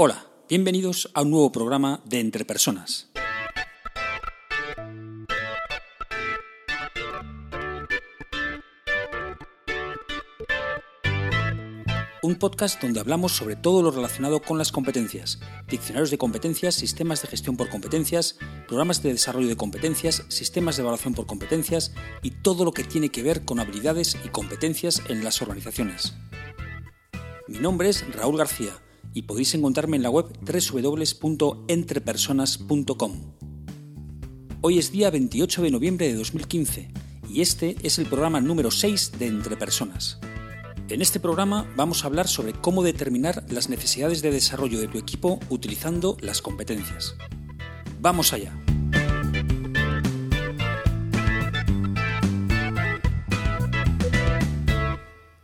Hola, bienvenidos a un nuevo programa de Entre Personas. Un podcast donde hablamos sobre todo lo relacionado con las competencias, diccionarios de competencias, sistemas de gestión por competencias, programas de desarrollo de competencias, sistemas de evaluación por competencias y todo lo que tiene que ver con habilidades y competencias en las organizaciones. Mi nombre es Raúl García y podéis encontrarme en la web www.entrepersonas.com. Hoy es día 28 de noviembre de 2015 y este es el programa número 6 de Entre Personas. En este programa vamos a hablar sobre cómo determinar las necesidades de desarrollo de tu equipo utilizando las competencias. ¡Vamos allá!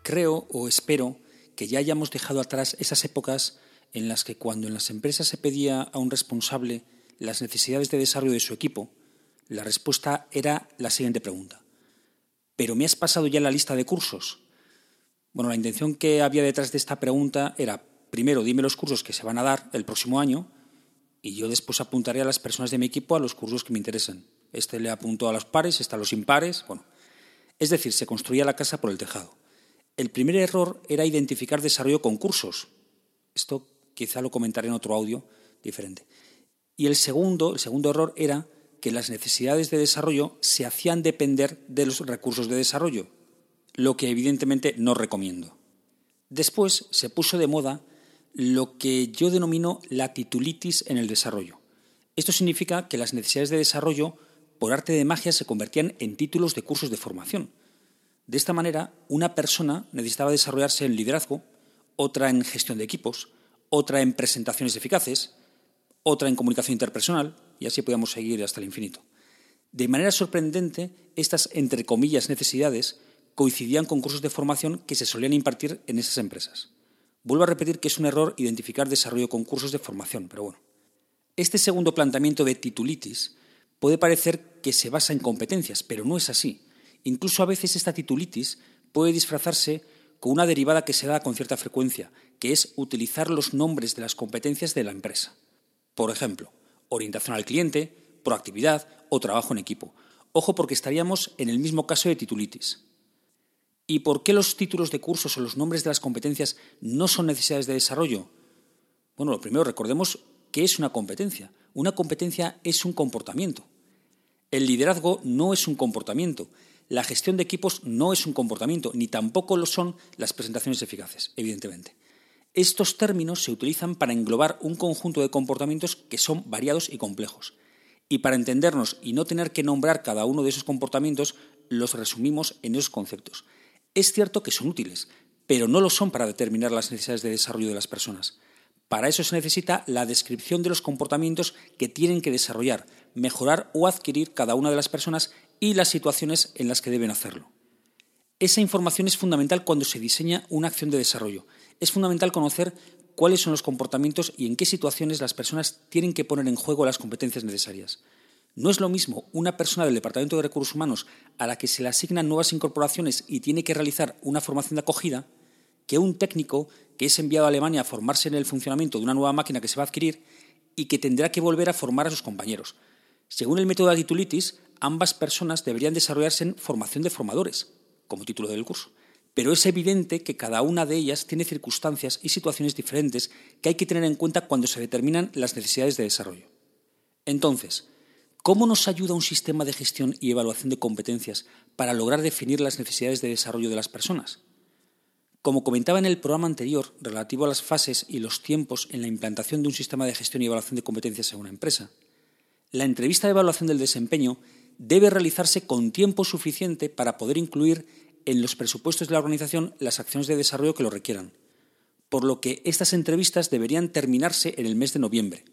Creo o espero que ya hayamos dejado atrás esas épocas en las que cuando en las empresas se pedía a un responsable las necesidades de desarrollo de su equipo, la respuesta era la siguiente pregunta. ¿Pero me has pasado ya la lista de cursos? Bueno, la intención que había detrás de esta pregunta era, primero, dime los cursos que se van a dar el próximo año y yo después apuntaré a las personas de mi equipo a los cursos que me interesan. Este le apunto a los pares, este a los impares. Bueno, es decir, se construía la casa por el tejado. El primer error era identificar desarrollo con cursos. Esto quizá lo comentaré en otro audio diferente. Y el segundo, el segundo error era que las necesidades de desarrollo se hacían depender de los recursos de desarrollo, lo que evidentemente no recomiendo. Después se puso de moda lo que yo denomino la titulitis en el desarrollo. Esto significa que las necesidades de desarrollo, por arte de magia, se convertían en títulos de cursos de formación. De esta manera, una persona necesitaba desarrollarse en liderazgo, otra en gestión de equipos, otra en presentaciones eficaces, otra en comunicación interpersonal, y así podíamos seguir hasta el infinito. De manera sorprendente, estas, entre comillas, necesidades coincidían con cursos de formación que se solían impartir en esas empresas. Vuelvo a repetir que es un error identificar desarrollo con cursos de formación, pero bueno. Este segundo planteamiento de titulitis puede parecer que se basa en competencias, pero no es así. Incluso a veces esta titulitis puede disfrazarse con una derivada que se da con cierta frecuencia, que es utilizar los nombres de las competencias de la empresa. Por ejemplo, orientación al cliente, proactividad o trabajo en equipo. Ojo porque estaríamos en el mismo caso de titulitis. ¿Y por qué los títulos de cursos o los nombres de las competencias no son necesidades de desarrollo? Bueno, lo primero recordemos qué es una competencia. Una competencia es un comportamiento. El liderazgo no es un comportamiento la gestión de equipos no es un comportamiento, ni tampoco lo son las presentaciones eficaces, evidentemente. Estos términos se utilizan para englobar un conjunto de comportamientos que son variados y complejos. Y para entendernos y no tener que nombrar cada uno de esos comportamientos, los resumimos en esos conceptos. Es cierto que son útiles, pero no lo son para determinar las necesidades de desarrollo de las personas. Para eso se necesita la descripción de los comportamientos que tienen que desarrollar, mejorar o adquirir cada una de las personas y las situaciones en las que deben hacerlo. Esa información es fundamental cuando se diseña una acción de desarrollo. Es fundamental conocer cuáles son los comportamientos y en qué situaciones las personas tienen que poner en juego las competencias necesarias. No es lo mismo una persona del Departamento de Recursos Humanos a la que se le asignan nuevas incorporaciones y tiene que realizar una formación de acogida que un técnico que es enviado a Alemania a formarse en el funcionamiento de una nueva máquina que se va a adquirir y que tendrá que volver a formar a sus compañeros. Según el método de Agitulitis, ambas personas deberían desarrollarse en formación de formadores, como título del curso. Pero es evidente que cada una de ellas tiene circunstancias y situaciones diferentes que hay que tener en cuenta cuando se determinan las necesidades de desarrollo. Entonces, ¿cómo nos ayuda un sistema de gestión y evaluación de competencias para lograr definir las necesidades de desarrollo de las personas? Como comentaba en el programa anterior relativo a las fases y los tiempos en la implantación de un sistema de gestión y evaluación de competencias en una empresa, la entrevista de evaluación del desempeño debe realizarse con tiempo suficiente para poder incluir en los presupuestos de la organización las acciones de desarrollo que lo requieran, por lo que estas entrevistas deberían terminarse en el mes de noviembre,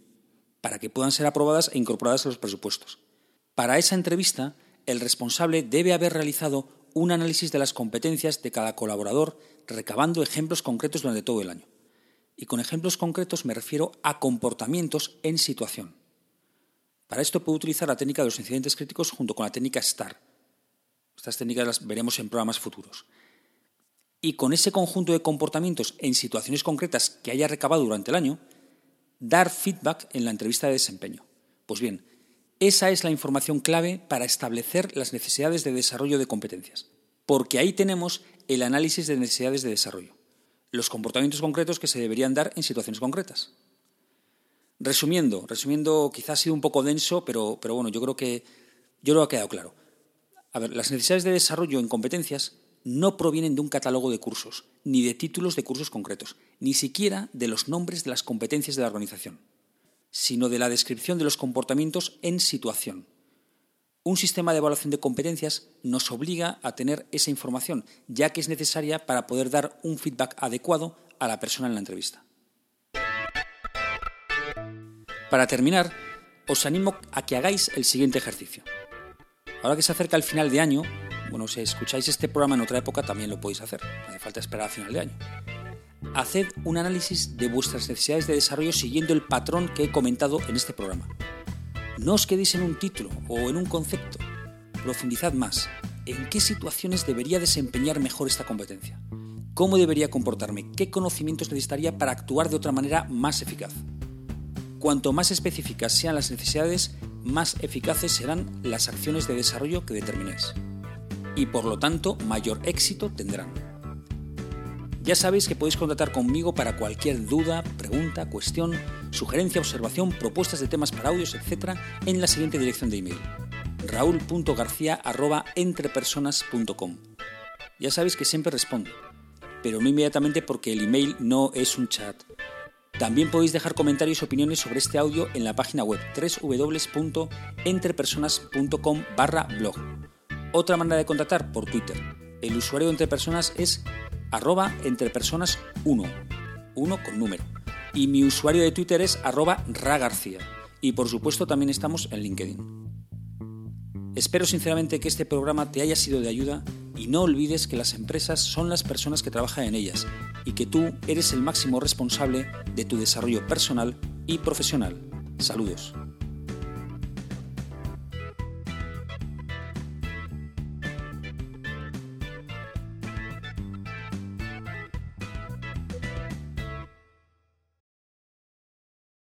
para que puedan ser aprobadas e incorporadas a los presupuestos. Para esa entrevista, el responsable debe haber realizado un análisis de las competencias de cada colaborador, recabando ejemplos concretos durante todo el año. Y con ejemplos concretos me refiero a comportamientos en situación. Para esto puedo utilizar la técnica de los incidentes críticos junto con la técnica STAR. Estas técnicas las veremos en programas futuros. Y con ese conjunto de comportamientos en situaciones concretas que haya recabado durante el año, dar feedback en la entrevista de desempeño. Pues bien, esa es la información clave para establecer las necesidades de desarrollo de competencias, porque ahí tenemos el análisis de necesidades de desarrollo, los comportamientos concretos que se deberían dar en situaciones concretas. Resumiendo, resumiendo, quizás ha sido un poco denso, pero, pero bueno, yo creo que yo lo ha quedado claro. A ver, las necesidades de desarrollo en competencias no provienen de un catálogo de cursos, ni de títulos de cursos concretos, ni siquiera de los nombres de las competencias de la organización, sino de la descripción de los comportamientos en situación. Un sistema de evaluación de competencias nos obliga a tener esa información, ya que es necesaria para poder dar un feedback adecuado a la persona en la entrevista. Para terminar, os animo a que hagáis el siguiente ejercicio. Ahora que se acerca el final de año, bueno, si escucháis este programa en otra época también lo podéis hacer, no hace falta esperar a final de año. Haced un análisis de vuestras necesidades de desarrollo siguiendo el patrón que he comentado en este programa. No os quedéis en un título o en un concepto, profundizad más. ¿En qué situaciones debería desempeñar mejor esta competencia? ¿Cómo debería comportarme? ¿Qué conocimientos necesitaría para actuar de otra manera más eficaz? Cuanto más específicas sean las necesidades, más eficaces serán las acciones de desarrollo que determinéis. Y por lo tanto, mayor éxito tendrán. Ya sabéis que podéis contactar conmigo para cualquier duda, pregunta, cuestión, sugerencia, observación, propuestas de temas para audios, etc. en la siguiente dirección de email raúl.garcía.entrepersonas.com Ya sabéis que siempre respondo, pero no inmediatamente porque el email no es un chat, también podéis dejar comentarios y opiniones sobre este audio en la página web www.entrepersonas.com barra blog. Otra manera de contactar por Twitter. El usuario de Entre Personas es arroba entrepersonas1, 1 con número. Y mi usuario de Twitter es arroba ragarcía. Y por supuesto también estamos en LinkedIn. Espero sinceramente que este programa te haya sido de ayuda y no olvides que las empresas son las personas que trabajan en ellas y que tú eres el máximo responsable de tu desarrollo personal y profesional. Saludos.